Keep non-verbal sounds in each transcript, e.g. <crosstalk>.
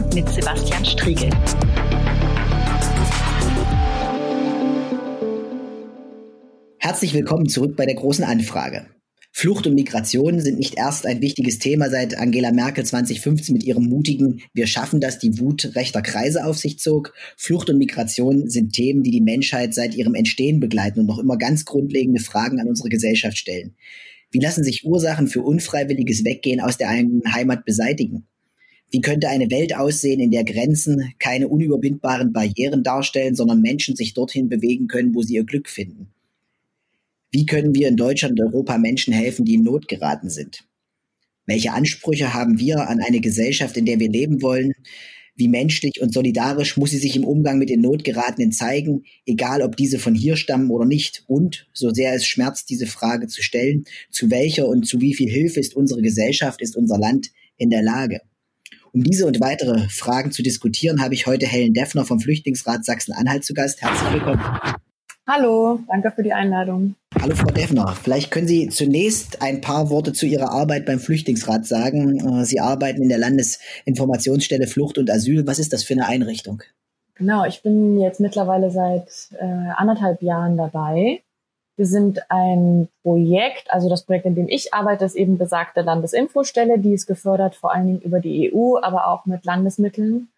und mit Sebastian Striegel. Herzlich willkommen zurück bei der großen Anfrage. Flucht und Migration sind nicht erst ein wichtiges Thema, seit Angela Merkel 2015 mit ihrem mutigen Wir schaffen das die Wut rechter Kreise auf sich zog. Flucht und Migration sind Themen, die die Menschheit seit ihrem Entstehen begleiten und noch immer ganz grundlegende Fragen an unsere Gesellschaft stellen. Wie lassen sich Ursachen für unfreiwilliges Weggehen aus der eigenen Heimat beseitigen? Wie könnte eine Welt aussehen, in der Grenzen keine unüberwindbaren Barrieren darstellen, sondern Menschen sich dorthin bewegen können, wo sie ihr Glück finden? Wie können wir in Deutschland und Europa Menschen helfen, die in Not geraten sind? Welche Ansprüche haben wir an eine Gesellschaft, in der wir leben wollen? Wie menschlich und solidarisch muss sie sich im Umgang mit den Notgeratenen zeigen, egal ob diese von hier stammen oder nicht? Und, so sehr es schmerzt, diese Frage zu stellen, zu welcher und zu wie viel Hilfe ist unsere Gesellschaft, ist unser Land in der Lage? Um diese und weitere Fragen zu diskutieren, habe ich heute Helen Deffner vom Flüchtlingsrat Sachsen-Anhalt zu Gast. Herzlich willkommen. Hallo, danke für die Einladung. Hallo Frau Deffner, vielleicht können Sie zunächst ein paar Worte zu Ihrer Arbeit beim Flüchtlingsrat sagen. Äh, Sie arbeiten in der Landesinformationsstelle Flucht und Asyl. Was ist das für eine Einrichtung? Genau, ich bin jetzt mittlerweile seit äh, anderthalb Jahren dabei. Wir sind ein Projekt, also das Projekt, in dem ich arbeite, ist eben besagte Landesinfostelle. Die ist gefördert vor allen Dingen über die EU, aber auch mit Landesmitteln.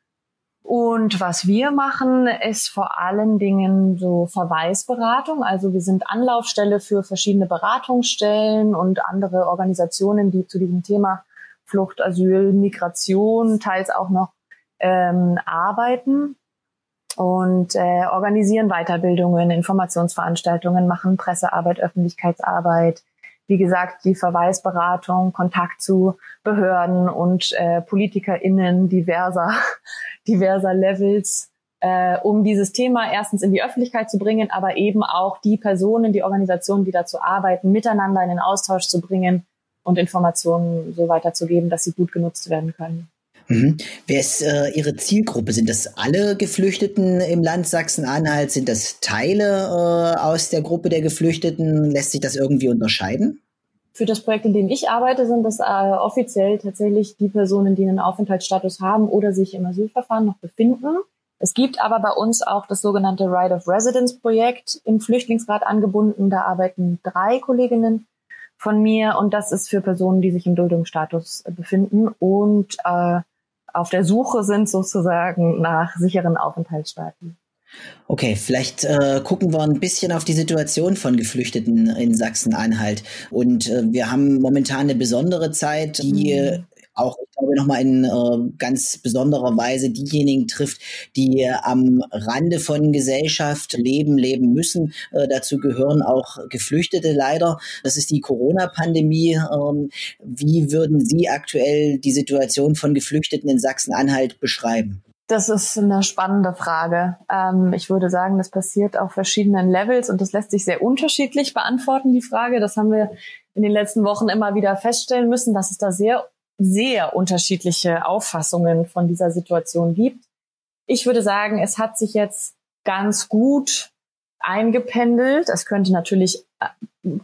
Und was wir machen, ist vor allen Dingen so Verweisberatung. Also wir sind Anlaufstelle für verschiedene Beratungsstellen und andere Organisationen, die zu diesem Thema Flucht, Asyl, Migration, teils auch noch ähm, arbeiten und äh, organisieren Weiterbildungen, Informationsveranstaltungen, machen Pressearbeit, Öffentlichkeitsarbeit, wie gesagt, die Verweisberatung, Kontakt zu Behörden und äh, PolitikerInnen diverser, <laughs> diverser Levels, äh, um dieses Thema erstens in die Öffentlichkeit zu bringen, aber eben auch die Personen, die Organisationen, die dazu arbeiten, miteinander in den Austausch zu bringen und Informationen so weiterzugeben, dass sie gut genutzt werden können. Mhm. Wer ist äh, Ihre Zielgruppe? Sind das alle Geflüchteten im Land Sachsen-Anhalt? Sind das Teile äh, aus der Gruppe der Geflüchteten? Lässt sich das irgendwie unterscheiden? Für das Projekt, in dem ich arbeite, sind das äh, offiziell tatsächlich die Personen, die einen Aufenthaltsstatus haben oder sich im Asylverfahren noch befinden. Es gibt aber bei uns auch das sogenannte Right of Residence Projekt im Flüchtlingsrat angebunden. Da arbeiten drei Kolleginnen von mir und das ist für Personen, die sich im Duldungsstatus befinden und äh, auf der Suche sind sozusagen nach sicheren Aufenthaltsstaaten. Okay, vielleicht äh, gucken wir ein bisschen auf die Situation von Geflüchteten in Sachsen-Anhalt. Und äh, wir haben momentan eine besondere Zeit, die mhm auch, ich glaube, nochmal in äh, ganz besonderer Weise diejenigen trifft, die am Rande von Gesellschaft leben, leben müssen. Äh, dazu gehören auch Geflüchtete leider. Das ist die Corona-Pandemie. Ähm, wie würden Sie aktuell die Situation von Geflüchteten in Sachsen-Anhalt beschreiben? Das ist eine spannende Frage. Ähm, ich würde sagen, das passiert auf verschiedenen Levels und das lässt sich sehr unterschiedlich beantworten, die Frage. Das haben wir in den letzten Wochen immer wieder feststellen müssen, dass es da sehr sehr unterschiedliche Auffassungen von dieser Situation gibt. Ich würde sagen, es hat sich jetzt ganz gut eingependelt. Es könnte natürlich, äh,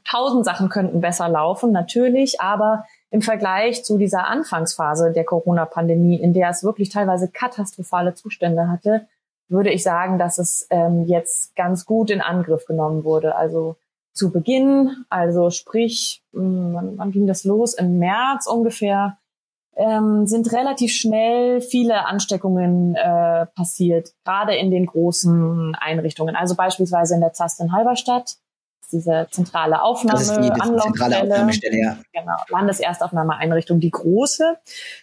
tausend Sachen könnten besser laufen, natürlich, aber im Vergleich zu dieser Anfangsphase der Corona-Pandemie, in der es wirklich teilweise katastrophale Zustände hatte, würde ich sagen, dass es ähm, jetzt ganz gut in Angriff genommen wurde. Also zu Beginn, also sprich, hm, wann, wann ging das los? Im März ungefähr, ähm, sind relativ schnell viele Ansteckungen äh, passiert, gerade in den großen Einrichtungen. Also beispielsweise in der ZAST in Halberstadt, diese zentrale Aufnahme, das ist die, das zentrale Aufnahmestelle, ja. Genau, Landeserstaufnahmeeinrichtung, die große.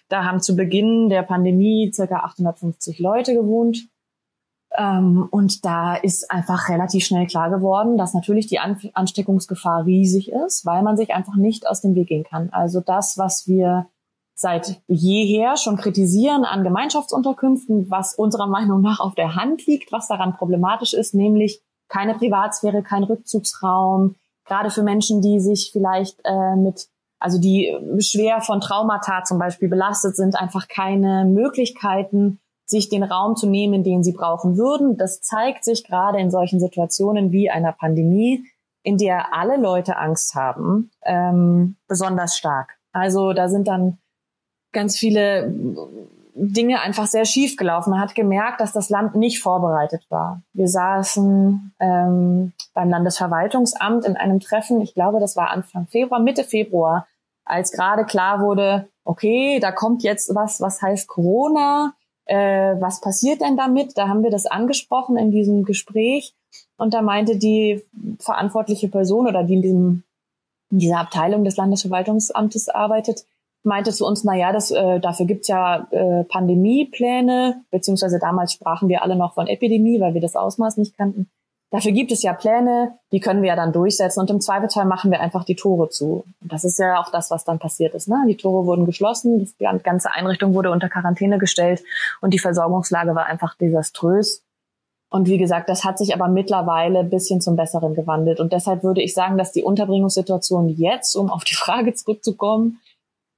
Da haben zu Beginn der Pandemie circa 850 Leute gewohnt. Ähm, und da ist einfach relativ schnell klar geworden, dass natürlich die An Ansteckungsgefahr riesig ist, weil man sich einfach nicht aus dem Weg gehen kann. Also das, was wir seit jeher schon kritisieren an Gemeinschaftsunterkünften, was unserer Meinung nach auf der Hand liegt, was daran problematisch ist, nämlich keine Privatsphäre, kein Rückzugsraum, gerade für Menschen, die sich vielleicht äh, mit, also die schwer von Traumata zum Beispiel belastet sind, einfach keine Möglichkeiten, sich den Raum zu nehmen, den sie brauchen würden. Das zeigt sich gerade in solchen Situationen wie einer Pandemie, in der alle Leute Angst haben, ähm, besonders stark. Also da sind dann ganz viele Dinge einfach sehr schief gelaufen. Man hat gemerkt, dass das Land nicht vorbereitet war. Wir saßen ähm, beim Landesverwaltungsamt in einem Treffen, ich glaube, das war Anfang Februar, Mitte Februar, als gerade klar wurde, okay, da kommt jetzt was, was heißt Corona, äh, was passiert denn damit? Da haben wir das angesprochen in diesem Gespräch und da meinte die verantwortliche Person oder die in, diesem, in dieser Abteilung des Landesverwaltungsamtes arbeitet, meinte zu uns, na ja, das, äh, dafür gibt's ja äh, Pandemiepläne, beziehungsweise damals sprachen wir alle noch von Epidemie, weil wir das Ausmaß nicht kannten. Dafür gibt es ja Pläne, die können wir ja dann durchsetzen und im Zweifelsfall machen wir einfach die Tore zu. Und das ist ja auch das, was dann passiert ist. Ne? Die Tore wurden geschlossen, die ganze Einrichtung wurde unter Quarantäne gestellt und die Versorgungslage war einfach desaströs. Und wie gesagt, das hat sich aber mittlerweile ein bisschen zum Besseren gewandelt. Und deshalb würde ich sagen, dass die Unterbringungssituation jetzt, um auf die Frage zurückzukommen,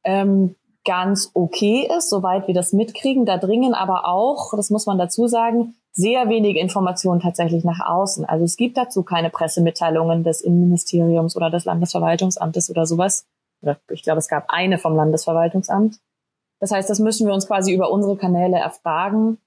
ähm, ganz okay ist, soweit wir das mitkriegen. Da dringen aber auch, das muss man dazu sagen, sehr wenige Informationen tatsächlich nach außen. Also es gibt dazu keine Pressemitteilungen des Innenministeriums oder des Landesverwaltungsamtes oder sowas. Ich glaube, es gab eine vom Landesverwaltungsamt. Das heißt, das müssen wir uns quasi über unsere Kanäle erfragen.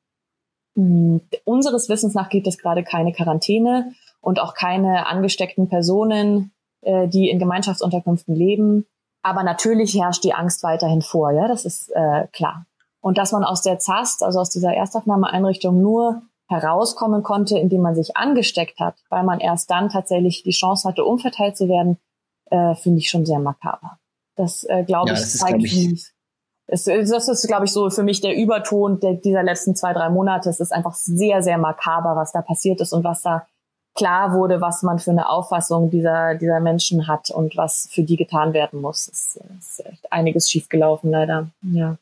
Hm, unseres Wissens nach gibt es gerade keine Quarantäne und auch keine angesteckten Personen, äh, die in Gemeinschaftsunterkünften leben. Aber natürlich herrscht die Angst weiterhin vor, ja, das ist äh, klar. Und dass man aus der ZAST, also aus dieser Erstaufnahmeeinrichtung, nur herauskommen konnte, indem man sich angesteckt hat, weil man erst dann tatsächlich die Chance hatte, umverteilt zu werden, äh, finde ich schon sehr makaber. Das äh, glaube ja, ich, zeigt ich es, das ist, glaube ich, so für mich der Überton der, dieser letzten zwei, drei Monate. Es ist einfach sehr, sehr makaber, was da passiert ist und was da klar wurde, was man für eine Auffassung dieser, dieser Menschen hat und was für die getan werden muss. Es ist echt einiges schiefgelaufen, leider. Ja.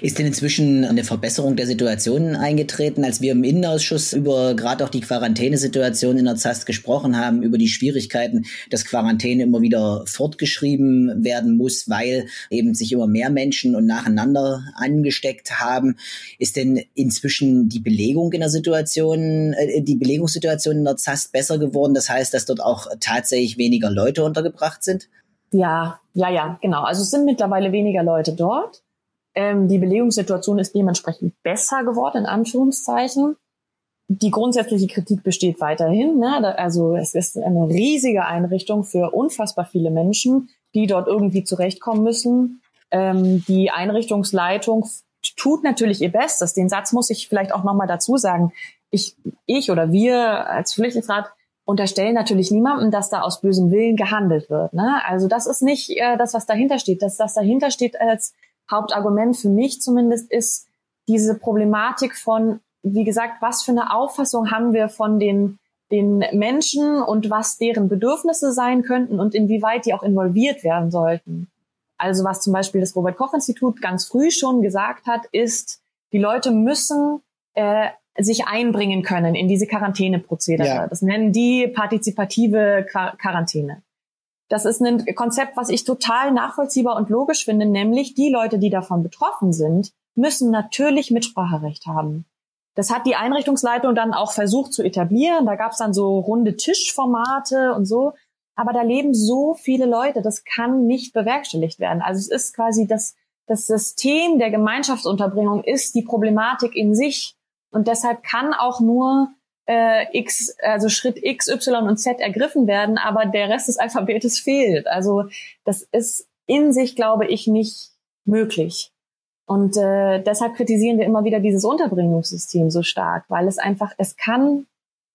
Ist denn inzwischen eine Verbesserung der Situation eingetreten, als wir im Innenausschuss über gerade auch die Quarantänesituation in der ZAST gesprochen haben, über die Schwierigkeiten, dass Quarantäne immer wieder fortgeschrieben werden muss, weil eben sich immer mehr Menschen und nacheinander angesteckt haben. Ist denn inzwischen die Belegung in der Situation, äh, die Belegungssituation in der ZAST besser geworden? Das heißt, dass dort auch tatsächlich weniger Leute untergebracht sind? Ja, ja, ja, genau. Also es sind mittlerweile weniger Leute dort. Ähm, die Belegungssituation ist dementsprechend besser geworden, in Anführungszeichen. Die grundsätzliche Kritik besteht weiterhin. Ne? Also es ist eine riesige Einrichtung für unfassbar viele Menschen, die dort irgendwie zurechtkommen müssen. Ähm, die Einrichtungsleitung tut natürlich ihr Bestes. Den Satz muss ich vielleicht auch nochmal dazu sagen. Ich, ich oder wir als Flüchtlingsrat unterstellen natürlich niemandem, dass da aus bösem Willen gehandelt wird. Ne? Also das ist nicht äh, das, was dahinter steht. Das, was dahinter steht als Hauptargument für mich zumindest ist diese Problematik von, wie gesagt, was für eine Auffassung haben wir von den, den Menschen und was deren Bedürfnisse sein könnten und inwieweit die auch involviert werden sollten. Also was zum Beispiel das Robert Koch Institut ganz früh schon gesagt hat, ist, die Leute müssen äh, sich einbringen können in diese Quarantäneprozedere. Ja. Das nennen die partizipative Quarantäne. Das ist ein Konzept, was ich total nachvollziehbar und logisch finde, nämlich die Leute, die davon betroffen sind, müssen natürlich Mitspracherecht haben. Das hat die Einrichtungsleitung dann auch versucht zu etablieren. Da gab es dann so runde Tischformate und so. Aber da leben so viele Leute, das kann nicht bewerkstelligt werden. Also es ist quasi das, das System der Gemeinschaftsunterbringung ist die Problematik in sich. Und deshalb kann auch nur äh, X, also Schritt X, Y und Z ergriffen werden, aber der Rest des Alphabetes fehlt. Also das ist in sich, glaube ich, nicht möglich. Und äh, deshalb kritisieren wir immer wieder dieses Unterbringungssystem so stark, weil es einfach, es kann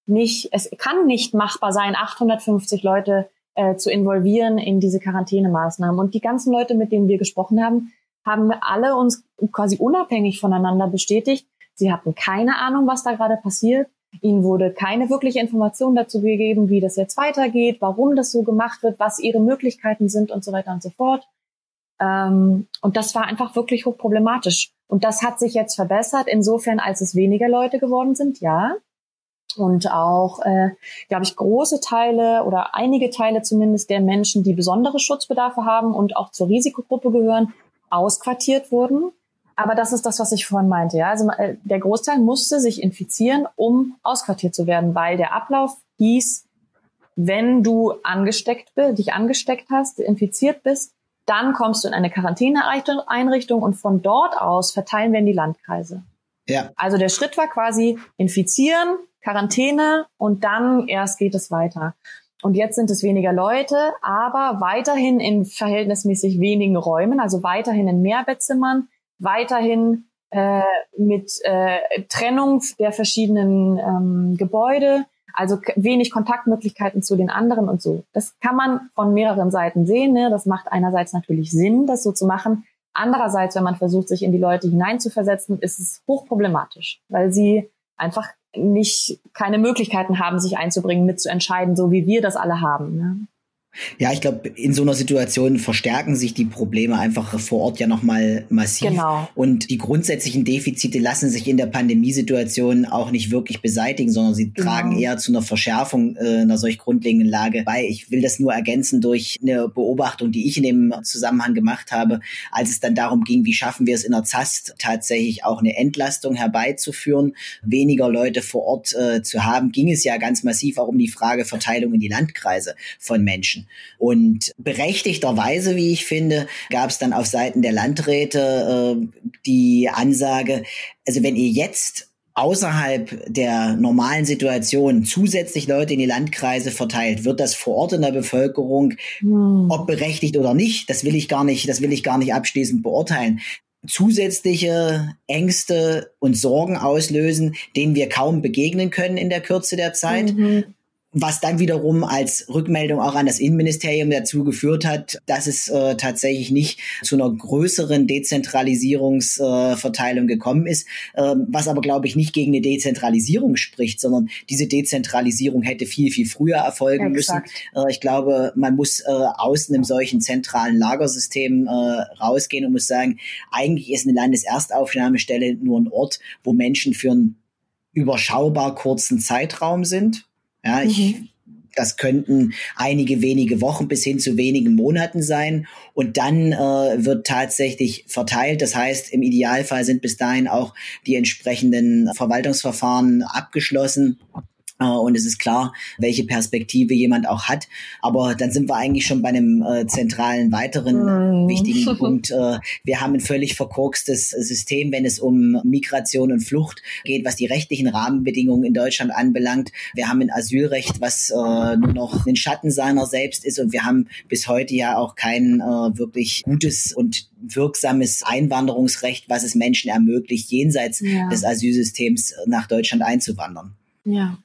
nicht, es kann nicht machbar sein, 850 Leute äh, zu involvieren in diese Quarantänemaßnahmen. Und die ganzen Leute, mit denen wir gesprochen haben, haben alle uns quasi unabhängig voneinander bestätigt, sie hatten keine Ahnung, was da gerade passiert. Ihnen wurde keine wirkliche Information dazu gegeben, wie das jetzt weitergeht, warum das so gemacht wird, was ihre Möglichkeiten sind und so weiter und so fort. Ähm, und das war einfach wirklich hochproblematisch. Und das hat sich jetzt verbessert, insofern, als es weniger Leute geworden sind, ja. Und auch, äh, glaube ich, große Teile oder einige Teile zumindest der Menschen, die besondere Schutzbedarfe haben und auch zur Risikogruppe gehören, ausquartiert wurden. Aber das ist das, was ich vorhin meinte. Ja? Also äh, der Großteil musste sich infizieren, um ausquartiert zu werden, weil der Ablauf hieß, wenn du angesteckt bist, dich angesteckt hast, infiziert bist, Dann kommst du in eine Quarantäneeinrichtung und von dort aus verteilen wir in die Landkreise. Ja. Also der Schritt war quasi infizieren, Quarantäne und dann erst geht es weiter. Und jetzt sind es weniger Leute, aber weiterhin in verhältnismäßig wenigen Räumen, also weiterhin in Mehrbettzimmern, weiterhin äh, mit äh, Trennung der verschiedenen ähm, Gebäude, also wenig Kontaktmöglichkeiten zu den anderen und so. Das kann man von mehreren Seiten sehen. Ne? Das macht einerseits natürlich Sinn, das so zu machen. Andererseits, wenn man versucht, sich in die Leute hineinzuversetzen, ist es hochproblematisch, weil sie einfach nicht keine Möglichkeiten haben, sich einzubringen, mitzuentscheiden, so wie wir das alle haben. Ne? Ja, ich glaube, in so einer Situation verstärken sich die Probleme einfach vor Ort ja nochmal massiv. Genau. Und die grundsätzlichen Defizite lassen sich in der Pandemiesituation auch nicht wirklich beseitigen, sondern sie genau. tragen eher zu einer Verschärfung äh, einer solch grundlegenden Lage bei. Ich will das nur ergänzen durch eine Beobachtung, die ich in dem Zusammenhang gemacht habe, als es dann darum ging, wie schaffen wir es in der ZAST tatsächlich auch eine Entlastung herbeizuführen, weniger Leute vor Ort äh, zu haben, ging es ja ganz massiv auch um die Frage Verteilung in die Landkreise von Menschen. Menschen. Und berechtigterweise, wie ich finde, gab es dann auf Seiten der Landräte äh, die Ansage, also wenn ihr jetzt außerhalb der normalen Situation zusätzlich Leute in die Landkreise verteilt, wird das vor Ort in der Bevölkerung, hm. ob berechtigt oder nicht, das will ich gar nicht, das will ich gar nicht abschließend beurteilen zusätzliche Ängste und Sorgen auslösen, denen wir kaum begegnen können in der Kürze der Zeit. Mhm was dann wiederum als Rückmeldung auch an das Innenministerium dazu geführt hat, dass es äh, tatsächlich nicht zu einer größeren Dezentralisierungsverteilung äh, gekommen ist, äh, was aber, glaube ich, nicht gegen eine Dezentralisierung spricht, sondern diese Dezentralisierung hätte viel, viel früher erfolgen Exakt. müssen. Äh, ich glaube, man muss äh, aus einem solchen zentralen Lagersystem äh, rausgehen und muss sagen, eigentlich ist eine Landeserstaufnahmestelle nur ein Ort, wo Menschen für einen überschaubar kurzen Zeitraum sind ja, ich, mhm. das könnten einige wenige Wochen bis hin zu wenigen Monaten sein. Und dann äh, wird tatsächlich verteilt. Das heißt, im Idealfall sind bis dahin auch die entsprechenden Verwaltungsverfahren abgeschlossen. Äh, und es ist klar, welche Perspektive jemand auch hat. Aber dann sind wir eigentlich schon bei einem äh, zentralen weiteren mm. wichtigen <laughs> Punkt. Äh, wir haben ein völlig verkorkstes System, wenn es um Migration und Flucht geht, was die rechtlichen Rahmenbedingungen in Deutschland anbelangt. Wir haben ein Asylrecht, was äh, nur noch ein Schatten seiner selbst ist. Und wir haben bis heute ja auch kein äh, wirklich gutes und wirksames Einwanderungsrecht, was es Menschen ermöglicht, jenseits ja. des Asylsystems nach Deutschland einzuwandern. Ja.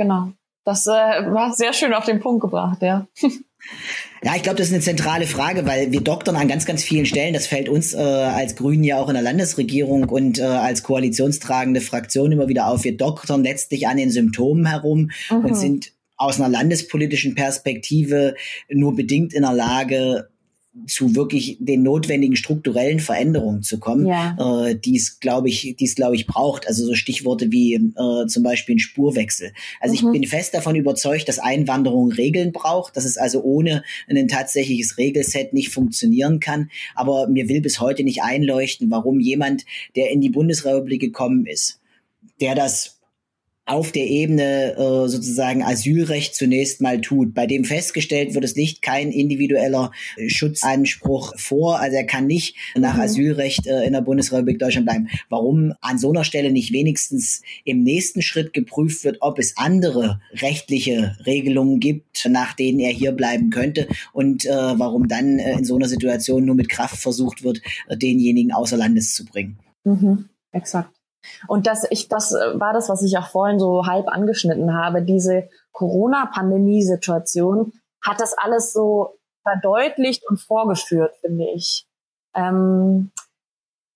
Genau. Das äh, war sehr schön auf den Punkt gebracht, ja. <laughs> Ja, ich glaube, das ist eine zentrale Frage, weil wir doktern an ganz, ganz vielen Stellen. Das fällt uns äh, als Grünen ja auch in der Landesregierung und äh, als koalitionstragende Fraktion immer wieder auf. Wir doktern letztlich an den Symptomen herum mhm. und sind aus einer landespolitischen Perspektive nur bedingt in der Lage, zu wirklich den notwendigen strukturellen Veränderungen zu kommen, ja. äh, die es, glaube ich, die es, glaube ich, braucht. Also so Stichworte wie äh, zum Beispiel ein Spurwechsel. Also mhm. ich bin fest davon überzeugt, dass Einwanderung Regeln braucht, dass es also ohne ein tatsächliches Regelset nicht funktionieren kann. Aber mir will bis heute nicht einleuchten, warum jemand, der in die Bundesrepublik gekommen ist, der das auf der Ebene äh, sozusagen Asylrecht zunächst mal tut, bei dem festgestellt wird, es liegt kein individueller äh, Schutzanspruch vor, also er kann nicht nach mhm. Asylrecht äh, in der Bundesrepublik Deutschland bleiben. Warum an so einer Stelle nicht wenigstens im nächsten Schritt geprüft wird, ob es andere rechtliche Regelungen gibt, nach denen er hier bleiben könnte und äh, warum dann äh, in so einer Situation nur mit Kraft versucht wird, äh, denjenigen außer Landes zu bringen. Mhm. Exakt. Und das, ich, das war das, was ich auch vorhin so halb angeschnitten habe. Diese Corona-Pandemie-Situation hat das alles so verdeutlicht und vorgeführt, finde ich. Ähm,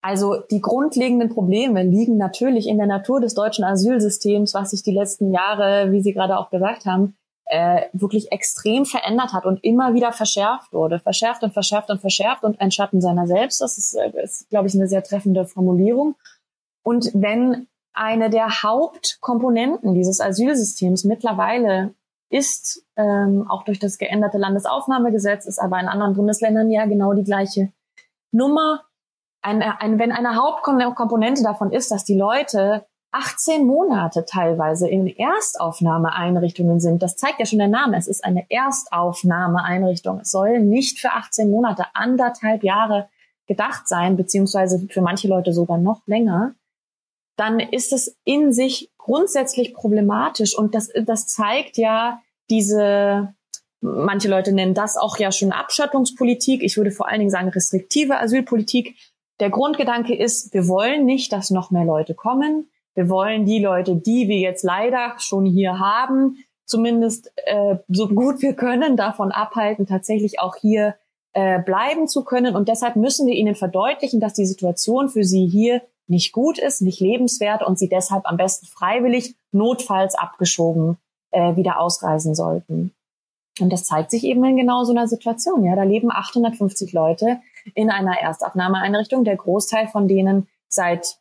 also die grundlegenden Probleme liegen natürlich in der Natur des deutschen Asylsystems, was sich die letzten Jahre, wie Sie gerade auch gesagt haben, äh, wirklich extrem verändert hat und immer wieder verschärft wurde. Verschärft und verschärft und verschärft und ein Schatten seiner selbst. Das ist, äh, ist glaube ich, eine sehr treffende Formulierung. Und wenn eine der Hauptkomponenten dieses Asylsystems mittlerweile ist, ähm, auch durch das geänderte Landesaufnahmegesetz, ist aber in anderen Bundesländern ja genau die gleiche Nummer. Ein, ein, wenn eine Hauptkomponente davon ist, dass die Leute 18 Monate teilweise in Erstaufnahmeeinrichtungen sind. Das zeigt ja schon der Name. Es ist eine Erstaufnahmeeinrichtung. Es soll nicht für 18 Monate, anderthalb Jahre gedacht sein, beziehungsweise für manche Leute sogar noch länger. Dann ist es in sich grundsätzlich problematisch und das, das zeigt ja diese, manche Leute nennen das auch ja schon Abschottungspolitik. Ich würde vor allen Dingen sagen restriktive Asylpolitik. Der Grundgedanke ist, wir wollen nicht, dass noch mehr Leute kommen. Wir wollen die Leute, die wir jetzt leider schon hier haben, zumindest äh, so gut wir können, davon abhalten, tatsächlich auch hier äh, bleiben zu können. Und deshalb müssen wir ihnen verdeutlichen, dass die Situation für sie hier nicht gut ist, nicht lebenswert und sie deshalb am besten freiwillig, notfalls abgeschoben äh, wieder ausreisen sollten. Und das zeigt sich eben in genau so einer Situation. Ja, da leben 850 Leute in einer Erstaufnahmeeinrichtung, der Großteil von denen seit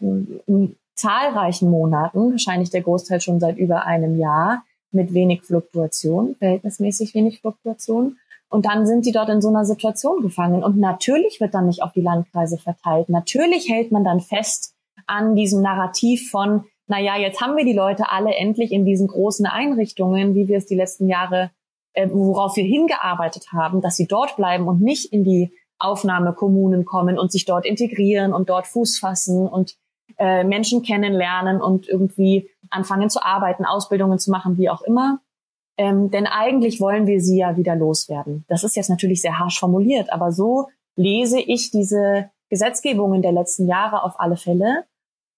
zahlreichen Monaten, wahrscheinlich der Großteil schon seit über einem Jahr, mit wenig Fluktuation, verhältnismäßig wenig Fluktuation. Und dann sind die dort in so einer Situation gefangen. Und natürlich wird dann nicht auf die Landkreise verteilt. Natürlich hält man dann fest an diesem Narrativ von, na ja, jetzt haben wir die Leute alle endlich in diesen großen Einrichtungen, wie wir es die letzten Jahre, äh, worauf wir hingearbeitet haben, dass sie dort bleiben und nicht in die Aufnahmekommunen kommen und sich dort integrieren und dort Fuß fassen und äh, Menschen kennenlernen und irgendwie anfangen zu arbeiten, Ausbildungen zu machen, wie auch immer. Ähm, denn eigentlich wollen wir sie ja wieder loswerden. Das ist jetzt natürlich sehr harsch formuliert, aber so lese ich diese Gesetzgebungen der letzten Jahre auf alle Fälle.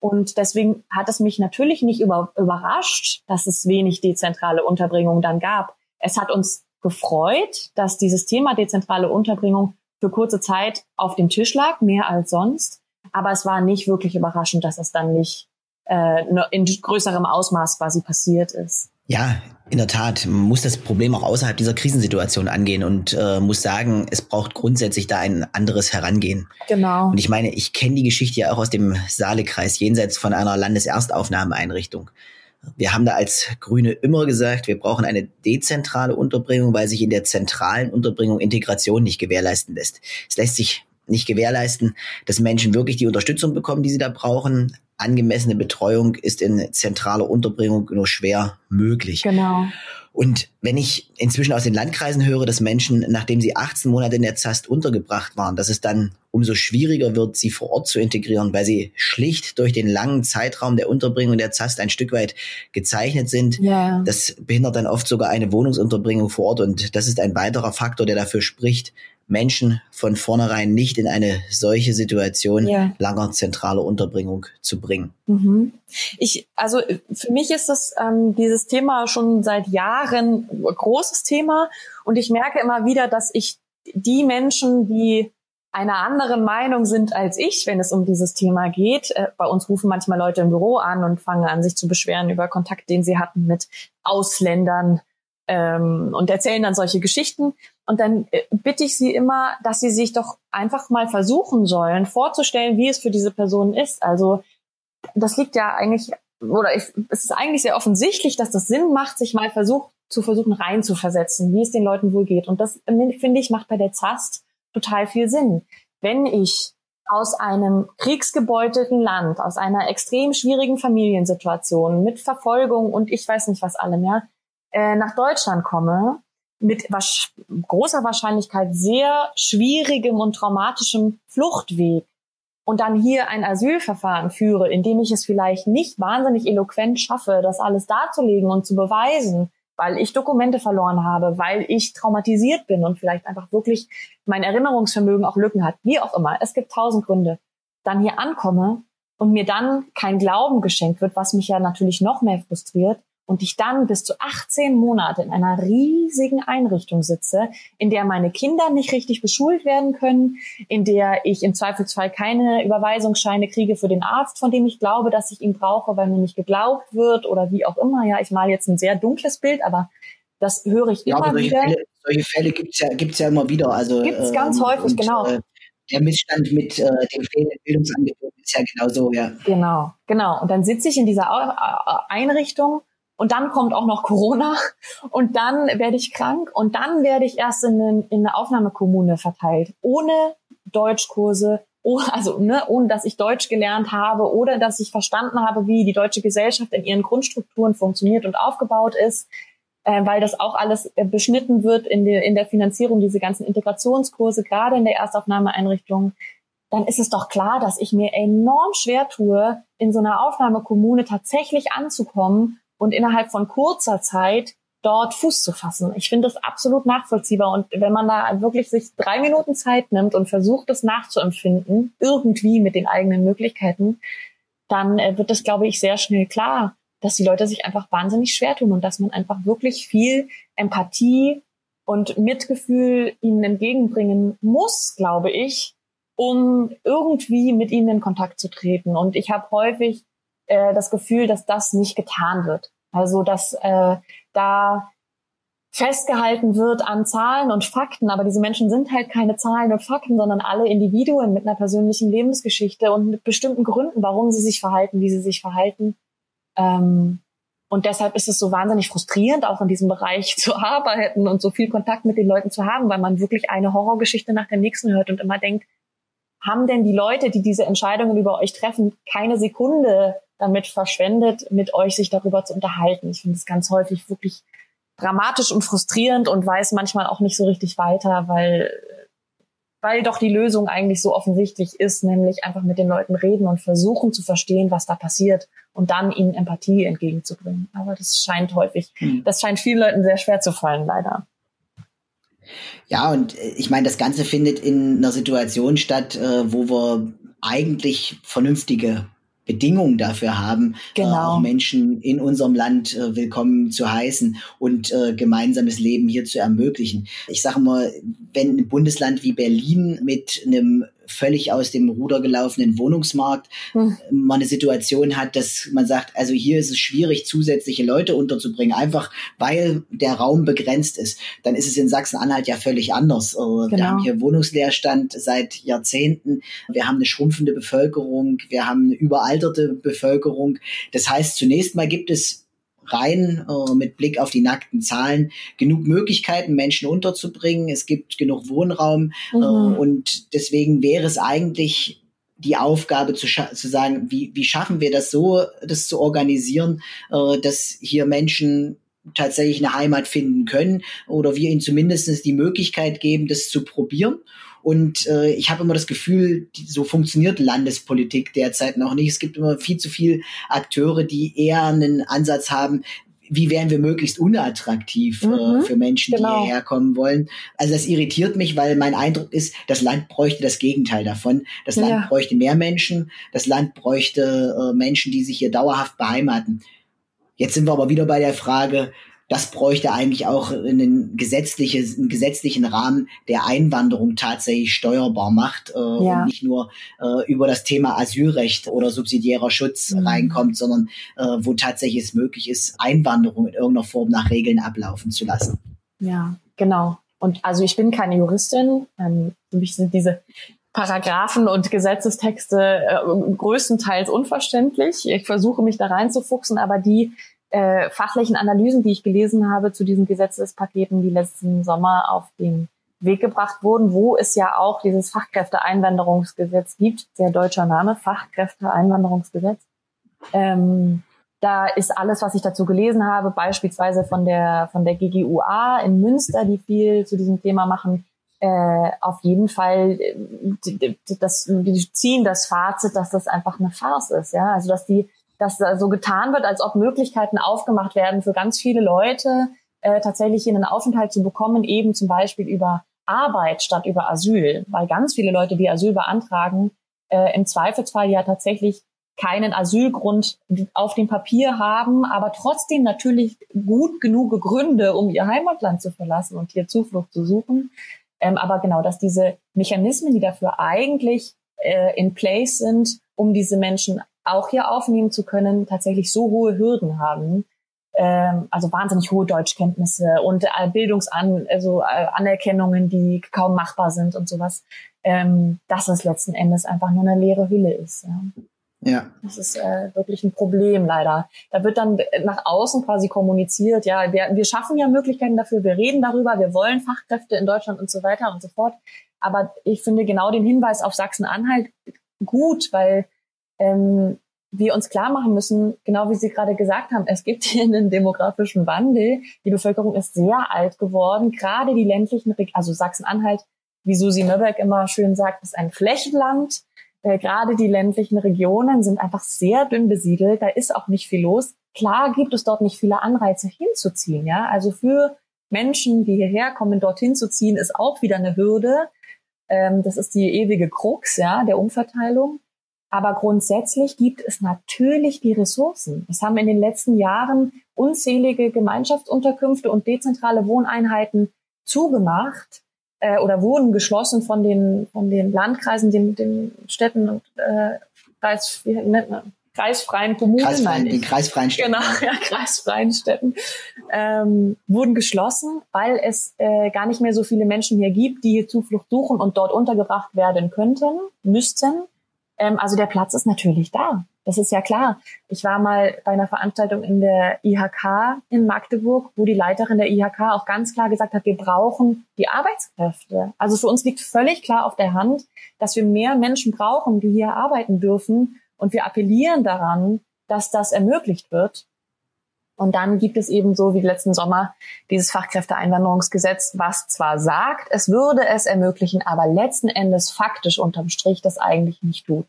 Und deswegen hat es mich natürlich nicht über, überrascht, dass es wenig dezentrale Unterbringung dann gab. Es hat uns gefreut, dass dieses Thema dezentrale Unterbringung für kurze Zeit auf dem Tisch lag, mehr als sonst. Aber es war nicht wirklich überraschend, dass es dann nicht äh, in größerem Ausmaß quasi passiert ist. Ja, in der Tat. Man muss das Problem auch außerhalb dieser Krisensituation angehen und äh, muss sagen, es braucht grundsätzlich da ein anderes Herangehen. Genau. Und ich meine, ich kenne die Geschichte ja auch aus dem Saalekreis, jenseits von einer Landeserstaufnahmeeinrichtung. Wir haben da als Grüne immer gesagt, wir brauchen eine dezentrale Unterbringung, weil sich in der zentralen Unterbringung Integration nicht gewährleisten lässt. Es lässt sich nicht gewährleisten, dass Menschen wirklich die Unterstützung bekommen, die sie da brauchen. Angemessene Betreuung ist in zentraler Unterbringung nur schwer möglich. Genau. Und wenn ich inzwischen aus den Landkreisen höre, dass Menschen, nachdem sie 18 Monate in der ZAST untergebracht waren, dass es dann umso schwieriger wird, sie vor Ort zu integrieren, weil sie schlicht durch den langen Zeitraum der Unterbringung der ZAST ein Stück weit gezeichnet sind. Ja. Das behindert dann oft sogar eine Wohnungsunterbringung vor Ort. Und das ist ein weiterer Faktor, der dafür spricht, Menschen von vornherein nicht in eine solche Situation ja. langer zentraler Unterbringung zu bringen. Mhm. Ich, also für mich ist das ähm, dieses Thema schon seit Jahren großes Thema und ich merke immer wieder, dass ich die Menschen, die einer anderen Meinung sind als ich, wenn es um dieses Thema geht. Äh, bei uns rufen manchmal Leute im Büro an und fangen an, sich zu beschweren über Kontakt, den sie hatten mit Ausländern ähm, und erzählen dann solche Geschichten. Und dann äh, bitte ich sie immer, dass sie sich doch einfach mal versuchen sollen, vorzustellen, wie es für diese Person ist. Also das liegt ja eigentlich, oder ich, es ist eigentlich sehr offensichtlich, dass das Sinn macht, sich mal versucht, zu versuchen reinzuversetzen, wie es den Leuten wohl geht. Und das, finde ich, macht bei der ZAST total viel Sinn. Wenn ich aus einem kriegsgebeutelten Land, aus einer extrem schwierigen Familiensituation mit Verfolgung und ich weiß nicht was alle mehr, äh, nach Deutschland komme, mit großer Wahrscheinlichkeit sehr schwierigem und traumatischem Fluchtweg und dann hier ein Asylverfahren führe, in dem ich es vielleicht nicht wahnsinnig eloquent schaffe, das alles darzulegen und zu beweisen, weil ich Dokumente verloren habe, weil ich traumatisiert bin und vielleicht einfach wirklich mein Erinnerungsvermögen auch Lücken hat, wie auch immer. Es gibt tausend Gründe. Dann hier ankomme und mir dann kein Glauben geschenkt wird, was mich ja natürlich noch mehr frustriert und ich dann bis zu 18 Monate in einer riesigen Einrichtung sitze, in der meine Kinder nicht richtig beschult werden können, in der ich im Zweifelsfall keine Überweisungsscheine kriege für den Arzt, von dem ich glaube, dass ich ihn brauche, weil mir nicht geglaubt wird oder wie auch immer. Ja, ich male jetzt ein sehr dunkles Bild, aber das höre ich ja, immer solche wieder. Fälle, solche Fälle gibt's ja, gibt's ja immer wieder. Also, gibt's ganz ähm, häufig, und, genau. Äh, der Missstand mit äh, dem fehlenden Bildungsangebot ist ja genau so, ja. Genau, genau. Und dann sitze ich in dieser Einrichtung und dann kommt auch noch Corona. Und dann werde ich krank. Und dann werde ich erst in, eine, in eine Aufnahmekommune verteilt, ohne Deutschkurse, oh, also ne, ohne dass ich Deutsch gelernt habe oder dass ich verstanden habe, wie die deutsche Gesellschaft in ihren Grundstrukturen funktioniert und aufgebaut ist, äh, weil das auch alles äh, beschnitten wird in der, in der Finanzierung, diese ganzen Integrationskurse, gerade in der Erstaufnahmeeinrichtung, dann ist es doch klar, dass ich mir enorm schwer tue, in so einer Aufnahmekommune tatsächlich anzukommen und innerhalb von kurzer Zeit dort Fuß zu fassen. Ich finde das absolut nachvollziehbar. Und wenn man da wirklich sich drei Minuten Zeit nimmt und versucht, das nachzuempfinden, irgendwie mit den eigenen Möglichkeiten, dann äh, wird das, glaube ich, sehr schnell klar, dass die Leute sich einfach wahnsinnig schwer tun und dass man einfach wirklich viel Empathie und Mitgefühl ihnen entgegenbringen muss, glaube ich, um irgendwie mit ihnen in Kontakt zu treten. Und ich habe häufig äh, das Gefühl, dass das nicht getan wird. Also dass äh, da festgehalten wird an Zahlen und Fakten, aber diese Menschen sind halt keine Zahlen und Fakten, sondern alle Individuen mit einer persönlichen Lebensgeschichte und mit bestimmten Gründen, warum sie sich verhalten, wie sie sich verhalten. Ähm, und deshalb ist es so wahnsinnig frustrierend, auch in diesem Bereich <laughs> zu arbeiten und so viel Kontakt mit den Leuten zu haben, weil man wirklich eine Horrorgeschichte nach der nächsten hört und immer denkt, haben denn die Leute, die diese Entscheidungen über euch treffen, keine Sekunde damit verschwendet, mit euch sich darüber zu unterhalten. Ich finde es ganz häufig wirklich dramatisch und frustrierend und weiß manchmal auch nicht so richtig weiter, weil, weil doch die Lösung eigentlich so offensichtlich ist, nämlich einfach mit den Leuten reden und versuchen zu verstehen, was da passiert und dann ihnen Empathie entgegenzubringen. Aber das scheint häufig, hm. das scheint vielen Leuten sehr schwer zu fallen, leider. Ja, und äh, ich meine, das Ganze findet in einer Situation statt, äh, wo wir eigentlich vernünftige Bedingungen dafür haben, äh, genau. auch Menschen in unserem Land äh, willkommen zu heißen und äh, gemeinsames Leben hier zu ermöglichen. Ich sage mal, wenn ein Bundesland wie Berlin mit einem völlig aus dem Ruder gelaufenen Wohnungsmarkt hm. man eine Situation hat, dass man sagt, also hier ist es schwierig, zusätzliche Leute unterzubringen, einfach weil der Raum begrenzt ist. Dann ist es in Sachsen-Anhalt ja völlig anders. Äh, genau. Wir haben hier Wohnungsleerstand seit Jahrzehnten. Wir haben eine schrumpfende Bevölkerung. Wir haben eine überalterte Bevölkerung. Das heißt, zunächst mal gibt es rein äh, mit Blick auf die nackten Zahlen genug Möglichkeiten, Menschen unterzubringen. Es gibt genug Wohnraum mhm. äh, und deswegen wäre es eigentlich die Aufgabe zu, zu sagen, wie, wie schaffen wir das so, das zu organisieren, äh, dass hier Menschen tatsächlich eine Heimat finden können oder wir ihnen zumindest die Möglichkeit geben, das zu probieren. Und äh, ich habe immer das Gefühl, die, so funktioniert Landespolitik derzeit noch nicht. Es gibt immer viel zu viele Akteure, die eher einen Ansatz haben, wie wären wir möglichst unattraktiv äh, mhm, äh, für Menschen, genau. die hierher kommen wollen. Also das irritiert mich, weil mein Eindruck ist, das Land bräuchte das Gegenteil davon. Das Land ja. bräuchte mehr Menschen, das Land bräuchte äh, Menschen, die sich hier dauerhaft beheimaten. Jetzt sind wir aber wieder bei der Frage, das bräuchte eigentlich auch einen, gesetzliches, einen gesetzlichen Rahmen, der Einwanderung tatsächlich steuerbar macht äh, ja. und nicht nur äh, über das Thema Asylrecht oder subsidiärer Schutz mhm. reinkommt, sondern äh, wo tatsächlich es möglich ist, Einwanderung in irgendeiner Form nach Regeln ablaufen zu lassen. Ja, genau. Und also ich bin keine Juristin. Ähm, für mich sind diese Paragraphen und Gesetzestexte äh, größtenteils unverständlich. Ich versuche mich da reinzufuchsen, aber die äh, fachlichen Analysen, die ich gelesen habe zu diesen Gesetzespaketen, die letzten Sommer auf den Weg gebracht wurden, wo es ja auch dieses Fachkräfteeinwanderungsgesetz gibt, sehr deutscher Name, Fachkräfteeinwanderungsgesetz. Ähm, da ist alles, was ich dazu gelesen habe, beispielsweise von der von der GGUA in Münster, die viel zu diesem Thema machen, äh, auf jeden Fall äh, das, die ziehen das Fazit, dass das einfach eine Farce ist, ja, also dass die dass da so getan wird, als ob Möglichkeiten aufgemacht werden für ganz viele Leute, äh, tatsächlich hier einen Aufenthalt zu bekommen, eben zum Beispiel über Arbeit statt über Asyl, weil ganz viele Leute, die Asyl beantragen, äh, im Zweifelsfall ja tatsächlich keinen Asylgrund auf dem Papier haben, aber trotzdem natürlich gut genug Gründe, um ihr Heimatland zu verlassen und hier Zuflucht zu suchen. Ähm, aber genau, dass diese Mechanismen, die dafür eigentlich äh, in place sind, um diese Menschen auch hier aufnehmen zu können, tatsächlich so hohe Hürden haben, ähm, also wahnsinnig hohe Deutschkenntnisse und äh, Bildungsan, also äh, Anerkennungen, die kaum machbar sind und sowas, ähm, dass es letzten Endes einfach nur eine leere Hülle ist. Ja. Ja. Das ist äh, wirklich ein Problem leider. Da wird dann nach außen quasi kommuniziert, ja, wir, wir schaffen ja Möglichkeiten dafür, wir reden darüber, wir wollen Fachkräfte in Deutschland und so weiter und so fort. Aber ich finde genau den Hinweis auf Sachsen-Anhalt gut, weil ähm, wir uns klar machen müssen, genau wie Sie gerade gesagt haben, es gibt hier einen demografischen Wandel. Die Bevölkerung ist sehr alt geworden. Gerade die ländlichen, also Sachsen-Anhalt, wie Susi Möberg immer schön sagt, ist ein Flächenland. Äh, gerade die ländlichen Regionen sind einfach sehr dünn besiedelt. Da ist auch nicht viel los. Klar gibt es dort nicht viele Anreize hinzuziehen. Ja, also für Menschen, die hierher kommen, dorthin zu ziehen, ist auch wieder eine Hürde. Ähm, das ist die ewige Krux, ja, der Umverteilung. Aber grundsätzlich gibt es natürlich die Ressourcen. Es haben in den letzten Jahren unzählige Gemeinschaftsunterkünfte und dezentrale Wohneinheiten zugemacht äh, oder wurden geschlossen von den, von den Landkreisen, den, den Städten und äh, Kreis, wie nennt man, kreisfreien Kommunen. Kreisfreien, den kreisfreien Städten. Genau, <laughs> ja, kreisfreien Städten. Ähm, wurden geschlossen, weil es äh, gar nicht mehr so viele Menschen hier gibt, die hier Zuflucht suchen und dort untergebracht werden könnten, müssten. Ähm, also der Platz ist natürlich da. Das ist ja klar. Ich war mal bei einer Veranstaltung in der IHK in Magdeburg, wo die Leiterin der IHK auch ganz klar gesagt hat, wir brauchen die Arbeitskräfte. Also für uns liegt völlig klar auf der Hand, dass wir mehr Menschen brauchen, die hier arbeiten dürfen. Und wir appellieren daran, dass das ermöglicht wird. Und dann gibt es eben so wie letzten Sommer dieses Fachkräfteeinwanderungsgesetz, was zwar sagt, es würde es ermöglichen, aber letzten Endes faktisch unterm Strich das eigentlich nicht tut.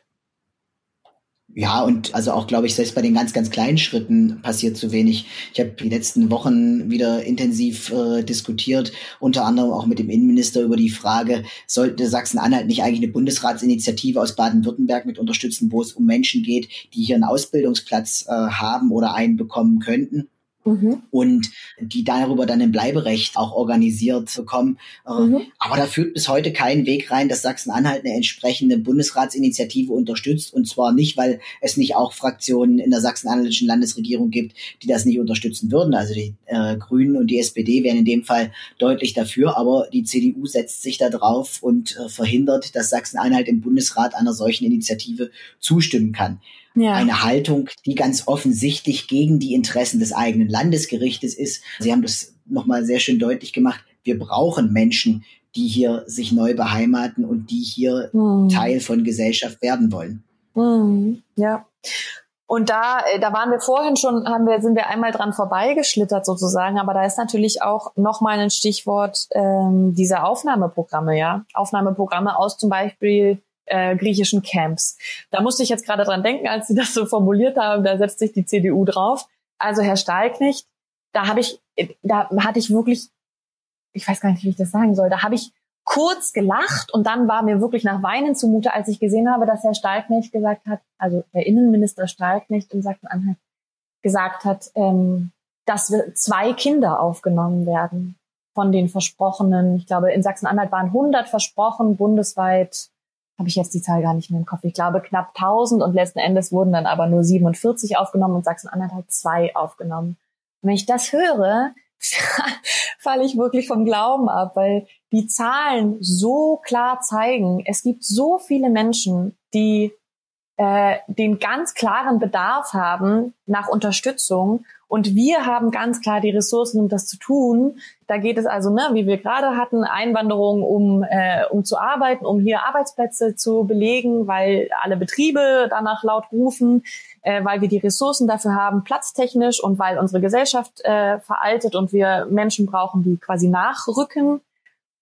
Ja, und also auch, glaube ich, selbst bei den ganz, ganz kleinen Schritten passiert zu wenig. Ich habe die letzten Wochen wieder intensiv äh, diskutiert, unter anderem auch mit dem Innenminister über die Frage, sollte Sachsen-Anhalt nicht eigentlich eine Bundesratsinitiative aus Baden-Württemberg mit unterstützen, wo es um Menschen geht, die hier einen Ausbildungsplatz äh, haben oder einen bekommen könnten? Mhm. und die darüber dann ein Bleiberecht auch organisiert bekommen. Äh, mhm. Aber da führt bis heute kein Weg rein, dass Sachsen-Anhalt eine entsprechende Bundesratsinitiative unterstützt. Und zwar nicht, weil es nicht auch Fraktionen in der sachsen-anhaltischen Landesregierung gibt, die das nicht unterstützen würden. Also die äh, Grünen und die SPD wären in dem Fall deutlich dafür, aber die CDU setzt sich da drauf und äh, verhindert, dass Sachsen-Anhalt im Bundesrat einer solchen Initiative zustimmen kann. Ja. Eine Haltung, die ganz offensichtlich gegen die Interessen des eigenen Landesgerichtes ist. Sie haben das nochmal sehr schön deutlich gemacht. Wir brauchen Menschen, die hier sich neu beheimaten und die hier mhm. Teil von Gesellschaft werden wollen. Mhm. Ja. Und da, äh, da waren wir vorhin schon, haben wir, sind wir einmal dran vorbeigeschlittert sozusagen, aber da ist natürlich auch nochmal ein Stichwort ähm, diese Aufnahmeprogramme, ja. Aufnahmeprogramme aus zum Beispiel äh, griechischen Camps. Da musste ich jetzt gerade dran denken, als Sie das so formuliert haben, da setzt sich die CDU drauf. Also Herr Stahlknecht, da habe ich, da hatte ich wirklich, ich weiß gar nicht, wie ich das sagen soll, da habe ich kurz gelacht und dann war mir wirklich nach Weinen zumute, als ich gesehen habe, dass Herr Stahlknecht gesagt hat, also der Innenminister Stahlknecht in Sachsen-Anhalt gesagt hat, ähm, dass zwei Kinder aufgenommen werden von den versprochenen. Ich glaube, in Sachsen-Anhalt waren 100 versprochen, bundesweit habe ich jetzt die Zahl gar nicht mehr im Kopf. Ich glaube knapp 1000 und letzten Endes wurden dann aber nur 47 aufgenommen und Sachsen-Anhalt hat zwei aufgenommen. Und wenn ich das höre, <laughs> falle ich wirklich vom Glauben ab, weil die Zahlen so klar zeigen, es gibt so viele Menschen, die äh, den ganz klaren Bedarf haben nach Unterstützung und wir haben ganz klar die Ressourcen, um das zu tun. Da geht es also, ne, wie wir gerade hatten, Einwanderung, um, äh, um zu arbeiten, um hier Arbeitsplätze zu belegen, weil alle Betriebe danach laut rufen, äh, weil wir die Ressourcen dafür haben, platztechnisch und weil unsere Gesellschaft äh, veraltet und wir Menschen brauchen, die quasi nachrücken.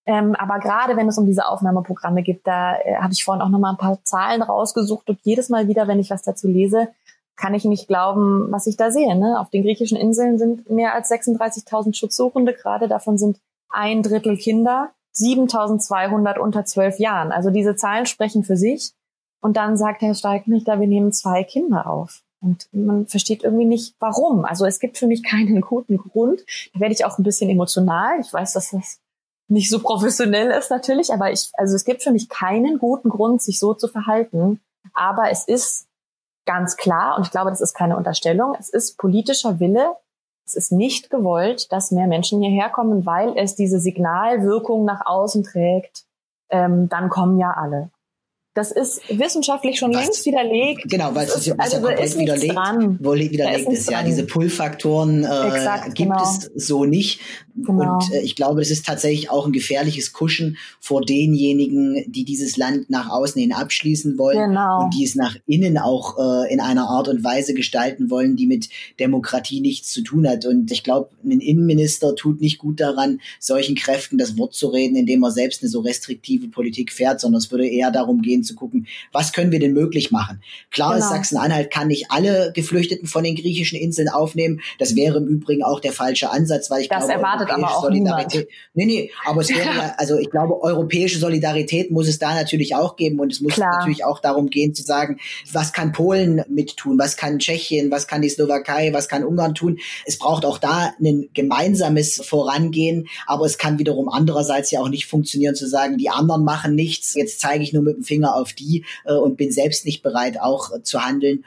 Ähm, aber gerade wenn es um diese Aufnahmeprogramme geht, da äh, habe ich vorhin auch nochmal ein paar Zahlen rausgesucht und jedes Mal wieder, wenn ich was dazu lese, kann ich nicht glauben, was ich da sehe. Ne? Auf den griechischen Inseln sind mehr als 36.000 Schutzsuchende, gerade davon sind ein Drittel Kinder, 7.200 unter zwölf Jahren. Also diese Zahlen sprechen für sich. Und dann sagt Herr Steignichter, wir nehmen zwei Kinder auf. Und man versteht irgendwie nicht, warum. Also es gibt für mich keinen guten Grund. Da werde ich auch ein bisschen emotional. Ich weiß, dass das nicht so professionell ist natürlich, aber ich, also es gibt für mich keinen guten Grund, sich so zu verhalten. Aber es ist ganz klar, und ich glaube, das ist keine Unterstellung, es ist politischer Wille, es ist nicht gewollt, dass mehr Menschen hierher kommen, weil es diese Signalwirkung nach außen trägt, ähm, dann kommen ja alle. Das ist wissenschaftlich schon was, längst widerlegt. Genau, weil es ist, ja, also, komplett widerlegt, dran. widerlegt ist. ist ja, diese Pull-Faktoren äh, gibt genau. es so nicht. Genau. Und äh, ich glaube, das ist tatsächlich auch ein gefährliches Kuschen vor denjenigen, die dieses Land nach außen hin abschließen wollen genau. und die es nach innen auch äh, in einer Art und Weise gestalten wollen, die mit Demokratie nichts zu tun hat. Und ich glaube, ein Innenminister tut nicht gut daran, solchen Kräften das Wort zu reden, indem er selbst eine so restriktive Politik fährt, sondern es würde eher darum gehen zu gucken, was können wir denn möglich machen. Klar genau. ist, Sachsen-Anhalt kann nicht alle Geflüchteten von den griechischen Inseln aufnehmen. Das wäre im Übrigen auch der falsche Ansatz, weil ich das glaube, erwartet aber auch Solidarität. Niemand. Nee, nee, aber es wäre ja, <laughs> also ich glaube, europäische Solidarität muss es da natürlich auch geben und es muss Klar. natürlich auch darum gehen zu sagen, was kann Polen mittun, was kann Tschechien, was kann die Slowakei, was kann Ungarn tun. Es braucht auch da ein gemeinsames Vorangehen, aber es kann wiederum andererseits ja auch nicht funktionieren zu sagen, die anderen machen nichts, jetzt zeige ich nur mit dem Finger auf die äh, und bin selbst nicht bereit, auch äh, zu handeln.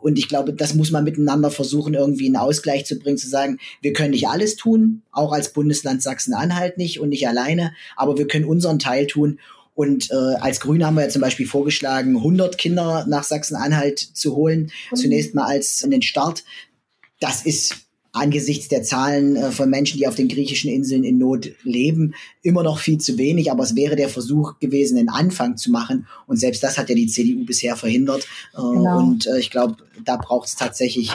Und ich glaube, das muss man miteinander versuchen, irgendwie einen Ausgleich zu bringen, zu sagen, wir können nicht alles tun, auch als Bundesland Sachsen-Anhalt nicht und nicht alleine, aber wir können unseren Teil tun. Und äh, als Grüne haben wir ja zum Beispiel vorgeschlagen, 100 Kinder nach Sachsen-Anhalt zu holen, mhm. zunächst mal als einen Start. Das ist angesichts der Zahlen äh, von Menschen, die auf den griechischen Inseln in Not leben, immer noch viel zu wenig. Aber es wäre der Versuch gewesen, einen Anfang zu machen. Und selbst das hat ja die CDU bisher verhindert. Äh, genau. Und äh, ich glaube, da braucht es tatsächlich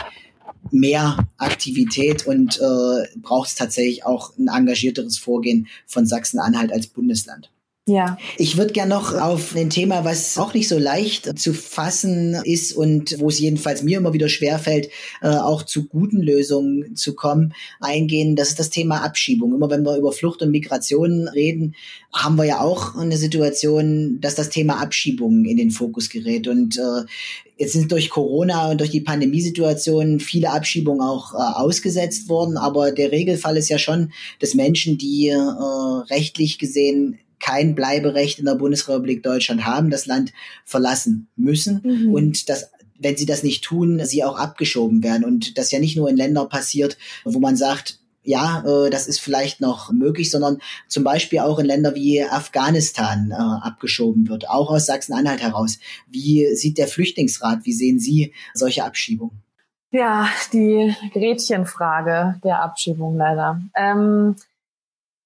mehr Aktivität und äh, braucht es tatsächlich auch ein engagierteres Vorgehen von Sachsen-Anhalt als Bundesland. Ja. Ich würde gerne noch auf ein Thema, was auch nicht so leicht zu fassen ist und wo es jedenfalls mir immer wieder schwerfällt, äh, auch zu guten Lösungen zu kommen, eingehen. Das ist das Thema Abschiebung. Immer wenn wir über Flucht und Migration reden, haben wir ja auch eine Situation, dass das Thema Abschiebung in den Fokus gerät. Und äh, jetzt sind durch Corona und durch die Pandemiesituation viele Abschiebungen auch äh, ausgesetzt worden. Aber der Regelfall ist ja schon, dass Menschen, die äh, rechtlich gesehen kein Bleiberecht in der Bundesrepublik Deutschland haben, das Land verlassen müssen mhm. und das wenn sie das nicht tun, sie auch abgeschoben werden. Und das ja nicht nur in Ländern passiert, wo man sagt, ja, äh, das ist vielleicht noch möglich, sondern zum Beispiel auch in Länder wie Afghanistan äh, abgeschoben wird, auch aus Sachsen-Anhalt heraus. Wie sieht der Flüchtlingsrat, wie sehen Sie solche Abschiebungen? Ja, die Gretchenfrage der Abschiebung leider. Ähm,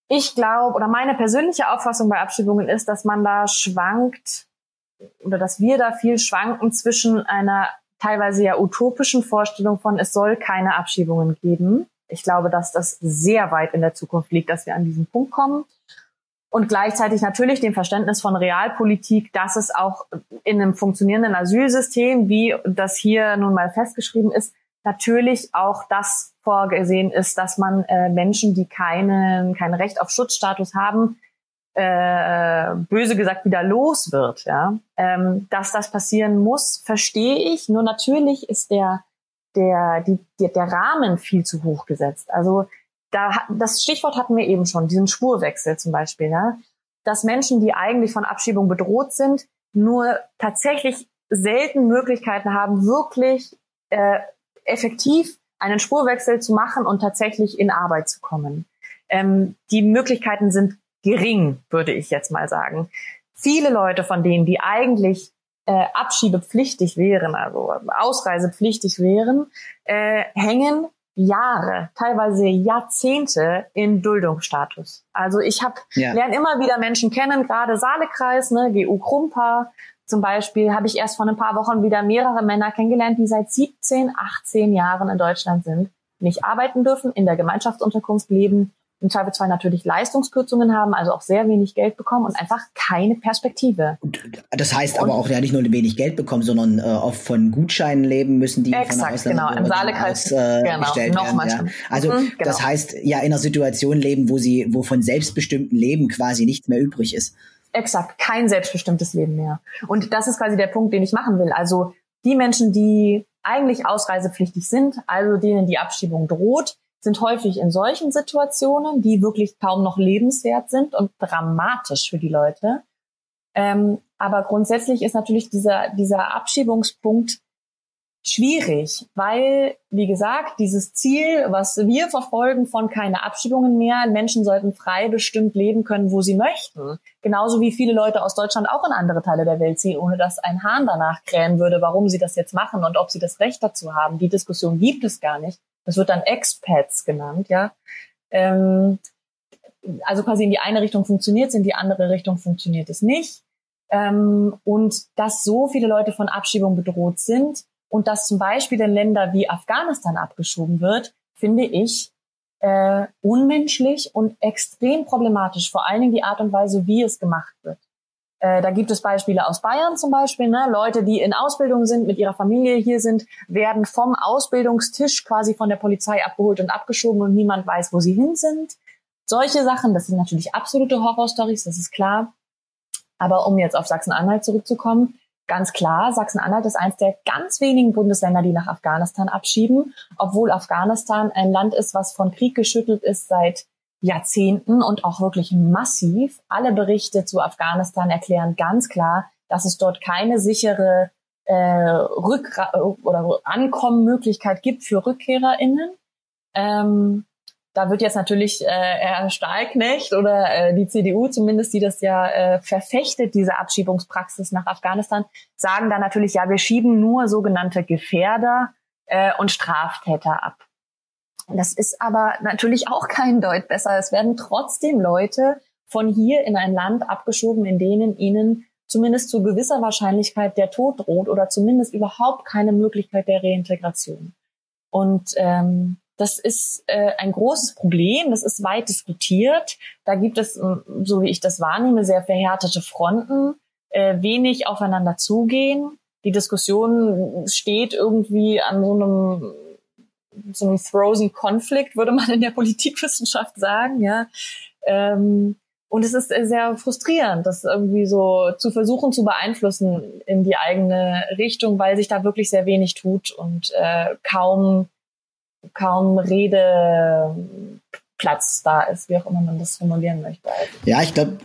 ich glaube, oder meine persönliche Auffassung bei Abschiebungen ist, dass man da schwankt oder dass wir da viel schwanken zwischen einer teilweise ja utopischen Vorstellung von, es soll keine Abschiebungen geben. Ich glaube, dass das sehr weit in der Zukunft liegt, dass wir an diesen Punkt kommen. Und gleichzeitig natürlich dem Verständnis von Realpolitik, dass es auch in einem funktionierenden Asylsystem, wie das hier nun mal festgeschrieben ist, natürlich auch das vorgesehen ist, dass man äh, Menschen, die keinen kein Recht auf Schutzstatus haben, äh, böse gesagt wieder los wird. Ja? Ähm, dass das passieren muss, verstehe ich. Nur natürlich ist der, der, die, der, der Rahmen viel zu hoch gesetzt. Also da, das Stichwort hatten wir eben schon, diesen Spurwechsel zum Beispiel. Ja? Dass Menschen, die eigentlich von Abschiebung bedroht sind, nur tatsächlich selten Möglichkeiten haben, wirklich äh, effektiv einen Spurwechsel zu machen und tatsächlich in Arbeit zu kommen. Ähm, die Möglichkeiten sind gering, würde ich jetzt mal sagen. Viele Leute von denen, die eigentlich äh, abschiebepflichtig wären, also ausreisepflichtig wären, äh, hängen Jahre, teilweise Jahrzehnte in Duldungsstatus. Also ich habe ja. lerne immer wieder Menschen kennen, gerade Saalekreis, ne, GU Krumpa, zum Beispiel habe ich erst vor ein paar Wochen wieder mehrere Männer kennengelernt, die seit 17, 18 Jahren in Deutschland sind, nicht arbeiten dürfen, in der Gemeinschaftsunterkunft leben, im Zweifelsfall natürlich Leistungskürzungen haben, also auch sehr wenig Geld bekommen und einfach keine Perspektive. Das heißt und aber auch ja nicht nur wenig Geld bekommen, sondern äh, oft von Gutscheinen leben müssen, die exakt, von genau, im Saalekreis äh, genau, gestellt werden. Ja. Also mhm, genau. das heißt ja in einer Situation leben, wo sie, wo von selbstbestimmten Leben quasi nichts mehr übrig ist. Exakt, kein selbstbestimmtes Leben mehr. Und das ist quasi der Punkt, den ich machen will. Also die Menschen, die eigentlich ausreisepflichtig sind, also denen die Abschiebung droht, sind häufig in solchen Situationen, die wirklich kaum noch lebenswert sind und dramatisch für die Leute. Ähm, aber grundsätzlich ist natürlich dieser, dieser Abschiebungspunkt schwierig, weil, wie gesagt, dieses Ziel, was wir verfolgen von keine Abschiebungen mehr, Menschen sollten frei bestimmt leben können, wo sie möchten. Genauso wie viele Leute aus Deutschland auch in andere Teile der Welt ziehen, ohne dass ein Hahn danach krähen würde, warum sie das jetzt machen und ob sie das Recht dazu haben. Die Diskussion gibt es gar nicht. Das wird dann Expats genannt, ja. Ähm, also quasi in die eine Richtung funktioniert es, in die andere Richtung funktioniert es nicht. Ähm, und dass so viele Leute von Abschiebung bedroht sind, und dass zum Beispiel in Länder wie Afghanistan abgeschoben wird, finde ich äh, unmenschlich und extrem problematisch. Vor allen Dingen die Art und Weise, wie es gemacht wird. Äh, da gibt es Beispiele aus Bayern zum Beispiel. Ne? Leute, die in Ausbildung sind, mit ihrer Familie hier sind, werden vom Ausbildungstisch quasi von der Polizei abgeholt und abgeschoben und niemand weiß, wo sie hin sind. Solche Sachen, das sind natürlich absolute Horrorstories, das ist klar. Aber um jetzt auf Sachsen-Anhalt zurückzukommen, Ganz klar, Sachsen-Anhalt ist eines der ganz wenigen Bundesländer, die nach Afghanistan abschieben, obwohl Afghanistan ein Land ist, was von Krieg geschüttelt ist seit Jahrzehnten und auch wirklich massiv. Alle Berichte zu Afghanistan erklären ganz klar, dass es dort keine sichere äh, Rück- oder Ankommenmöglichkeit gibt für RückkehrerInnen. Ähm, da wird jetzt natürlich äh, Herr Stahlknecht oder äh, die CDU zumindest, die das ja äh, verfechtet, diese Abschiebungspraxis nach Afghanistan, sagen dann natürlich, ja, wir schieben nur sogenannte Gefährder äh, und Straftäter ab. Das ist aber natürlich auch kein Deut besser. Es werden trotzdem Leute von hier in ein Land abgeschoben, in denen ihnen zumindest zu gewisser Wahrscheinlichkeit der Tod droht oder zumindest überhaupt keine Möglichkeit der Reintegration. Und ähm, das ist äh, ein großes Problem. Das ist weit diskutiert. Da gibt es, so wie ich das wahrnehme, sehr verhärtete Fronten, äh, wenig aufeinander zugehen. Die Diskussion steht irgendwie an so einem so einem frozen Conflict, würde man in der Politikwissenschaft sagen, ja. Ähm, und es ist sehr frustrierend, das irgendwie so zu versuchen zu beeinflussen in die eigene Richtung, weil sich da wirklich sehr wenig tut und äh, kaum kaum Redeplatz da ist, wie auch immer man das formulieren möchte. Ja, ich glaube,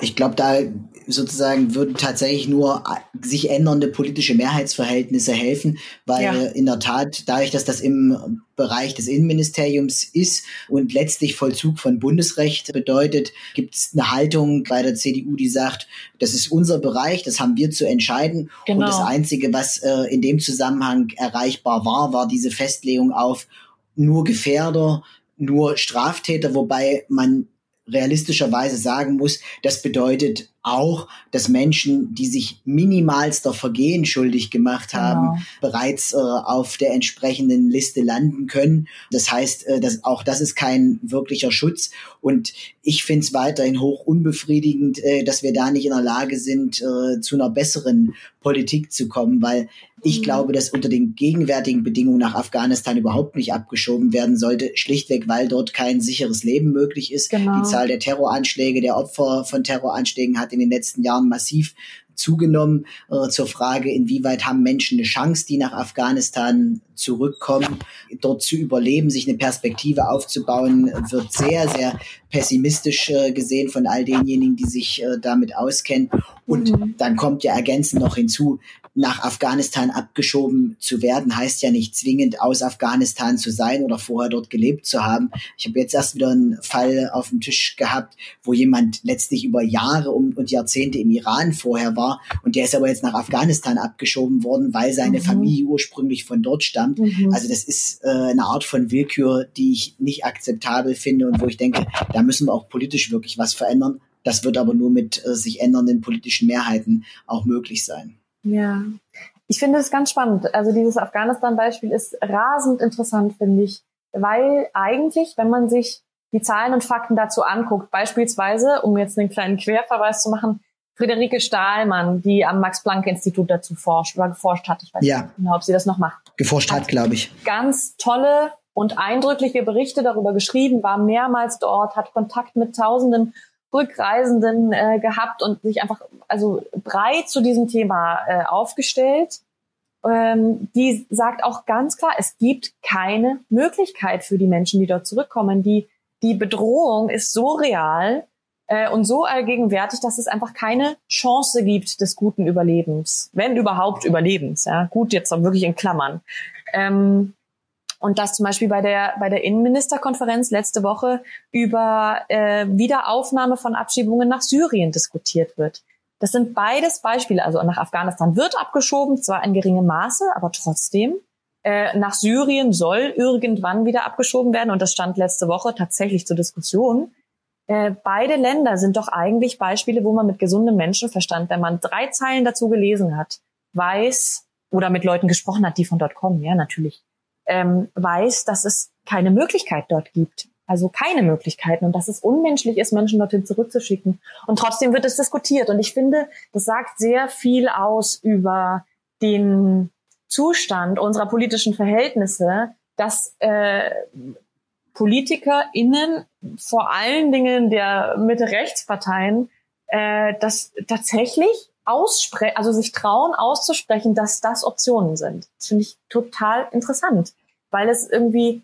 ich glaube, da sozusagen würden tatsächlich nur sich ändernde politische Mehrheitsverhältnisse helfen, weil ja. in der Tat, dadurch, dass das im Bereich des Innenministeriums ist und letztlich Vollzug von Bundesrecht bedeutet, gibt es eine Haltung bei der CDU, die sagt, das ist unser Bereich, das haben wir zu entscheiden. Genau. Und das Einzige, was äh, in dem Zusammenhang erreichbar war, war diese Festlegung auf nur Gefährder, nur Straftäter, wobei man realistischerweise sagen muss, das bedeutet auch, dass Menschen, die sich minimalster Vergehen schuldig gemacht haben, genau. bereits äh, auf der entsprechenden Liste landen können. Das heißt, äh, dass auch das ist kein wirklicher Schutz. Und ich finde es weiterhin hoch unbefriedigend, äh, dass wir da nicht in der Lage sind, äh, zu einer besseren Politik zu kommen, weil ich mhm. glaube, dass unter den gegenwärtigen Bedingungen nach Afghanistan überhaupt nicht abgeschoben werden sollte, schlichtweg, weil dort kein sicheres Leben möglich ist. Genau. Die Zahl der Terroranschläge, der Opfer von Terroranschlägen hat in den letzten Jahren massiv zugenommen äh, zur Frage, inwieweit haben Menschen eine Chance, die nach Afghanistan zurückkommen, dort zu überleben, sich eine Perspektive aufzubauen, wird sehr, sehr pessimistisch äh, gesehen von all denjenigen, die sich äh, damit auskennen. Und mhm. dann kommt ja ergänzend noch hinzu, nach Afghanistan abgeschoben zu werden, heißt ja nicht zwingend aus Afghanistan zu sein oder vorher dort gelebt zu haben. Ich habe jetzt erst wieder einen Fall auf dem Tisch gehabt, wo jemand letztlich über Jahre und Jahrzehnte im Iran vorher war und der ist aber jetzt nach Afghanistan abgeschoben worden, weil seine mhm. Familie ursprünglich von dort stammt. Mhm. Also das ist äh, eine Art von Willkür, die ich nicht akzeptabel finde und wo ich denke, da müssen wir auch politisch wirklich was verändern. Das wird aber nur mit äh, sich ändernden politischen Mehrheiten auch möglich sein. Ja, ich finde es ganz spannend. Also dieses Afghanistan-Beispiel ist rasend interessant, finde ich, weil eigentlich, wenn man sich die Zahlen und Fakten dazu anguckt, beispielsweise, um jetzt einen kleinen Querverweis zu machen, Friederike Stahlmann, die am Max-Planck-Institut dazu forscht oder geforscht hat. Ich weiß ja. nicht genau, ob sie das noch macht. Geforscht hat, glaube ich. Ganz tolle und eindrückliche Berichte darüber geschrieben, war mehrmals dort, hat Kontakt mit Tausenden Rückreisenden äh, gehabt und sich einfach also breit zu diesem Thema äh, aufgestellt. Ähm, die sagt auch ganz klar, es gibt keine Möglichkeit für die Menschen, die dort zurückkommen. Die, die Bedrohung ist so real, äh, und so allgegenwärtig, dass es einfach keine Chance gibt des guten Überlebens, wenn überhaupt Überlebens. Ja, gut jetzt wirklich in Klammern. Ähm, und dass zum Beispiel bei der bei der Innenministerkonferenz letzte Woche über äh, Wiederaufnahme von Abschiebungen nach Syrien diskutiert wird. Das sind beides Beispiele. Also nach Afghanistan wird abgeschoben, zwar in geringem Maße, aber trotzdem. Äh, nach Syrien soll irgendwann wieder abgeschoben werden und das stand letzte Woche tatsächlich zur Diskussion. Äh, beide Länder sind doch eigentlich Beispiele, wo man mit gesundem Menschenverstand, wenn man drei Zeilen dazu gelesen hat, weiß oder mit Leuten gesprochen hat, die von dort kommen, ja natürlich, ähm, weiß, dass es keine Möglichkeit dort gibt. Also keine Möglichkeiten und dass es unmenschlich ist, Menschen dorthin zurückzuschicken. Und trotzdem wird es diskutiert. Und ich finde, das sagt sehr viel aus über den Zustand unserer politischen Verhältnisse, dass äh, PolitikerInnen, vor allen Dingen der Mitte-Rechtsparteien, äh, das tatsächlich aussprechen, also sich trauen auszusprechen, dass das Optionen sind. Das finde ich total interessant, weil es irgendwie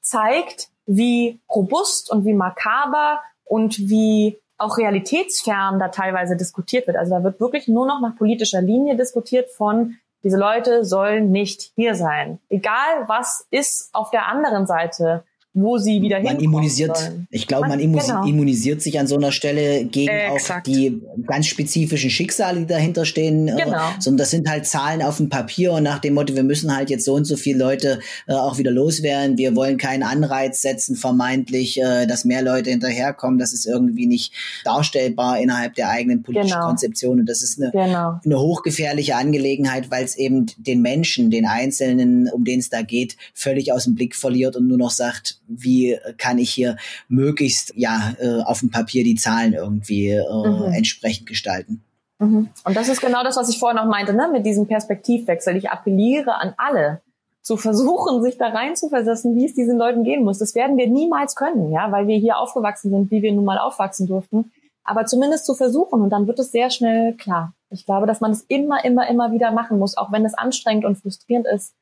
zeigt, wie robust und wie makaber und wie auch realitätsfern da teilweise diskutiert wird. Also da wird wirklich nur noch nach politischer Linie diskutiert von, diese Leute sollen nicht hier sein. Egal was ist auf der anderen Seite wo sie wieder man immunisiert, sollen. ich glaube, man, man genau. immunisiert sich an so einer Stelle gegen äh, auch die ganz spezifischen Schicksale, die dahinter stehen. Äh, genau. sondern das sind halt Zahlen auf dem Papier und nach dem Motto, wir müssen halt jetzt so und so viele Leute äh, auch wieder loswerden. Wir wollen keinen Anreiz setzen, vermeintlich, äh, dass mehr Leute hinterherkommen. Das ist irgendwie nicht darstellbar innerhalb der eigenen politischen genau. Konzeption. Und das ist eine, genau. eine hochgefährliche Angelegenheit, weil es eben den Menschen, den Einzelnen, um den es da geht, völlig aus dem Blick verliert und nur noch sagt, wie kann ich hier möglichst ja äh, auf dem Papier die Zahlen irgendwie äh, mhm. entsprechend gestalten. Mhm. Und das ist genau das, was ich vorher noch meinte, ne? mit diesem Perspektivwechsel. Ich appelliere an alle, zu versuchen, sich da reinzuversetzen, wie es diesen Leuten gehen muss. Das werden wir niemals können, ja, weil wir hier aufgewachsen sind, wie wir nun mal aufwachsen durften. Aber zumindest zu versuchen und dann wird es sehr schnell klar. Ich glaube, dass man es immer, immer, immer wieder machen muss, auch wenn es anstrengend und frustrierend ist,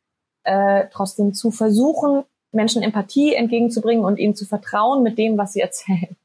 äh, trotzdem zu versuchen, Menschen Empathie entgegenzubringen und ihnen zu vertrauen mit dem, was sie erzählen.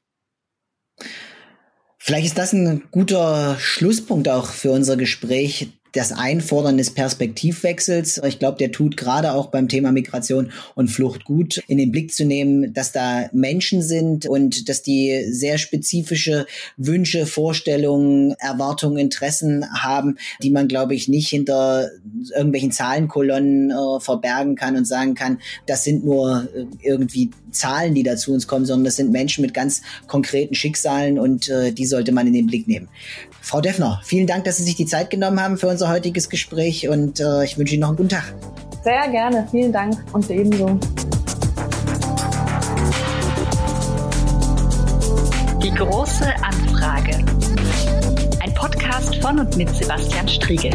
Vielleicht ist das ein guter Schlusspunkt auch für unser Gespräch, das Einfordern des Perspektivwechsels. Ich glaube, der tut gerade auch beim Thema Migration und Flucht gut, in den Blick zu nehmen, dass da Menschen sind und dass die sehr spezifische Wünsche, Vorstellungen, Erwartungen, Interessen haben, die man, glaube ich, nicht hinter irgendwelchen Zahlenkolonnen äh, verbergen kann und sagen kann, das sind nur äh, irgendwie Zahlen, die da zu uns kommen, sondern das sind Menschen mit ganz konkreten Schicksalen und äh, die sollte man in den Blick nehmen. Frau Deffner, vielen Dank, dass Sie sich die Zeit genommen haben für unser heutiges Gespräch und äh, ich wünsche Ihnen noch einen guten Tag. Sehr gerne, vielen Dank und ebenso. Die große Anfrage. Ein Podcast von und mit Sebastian Striegel.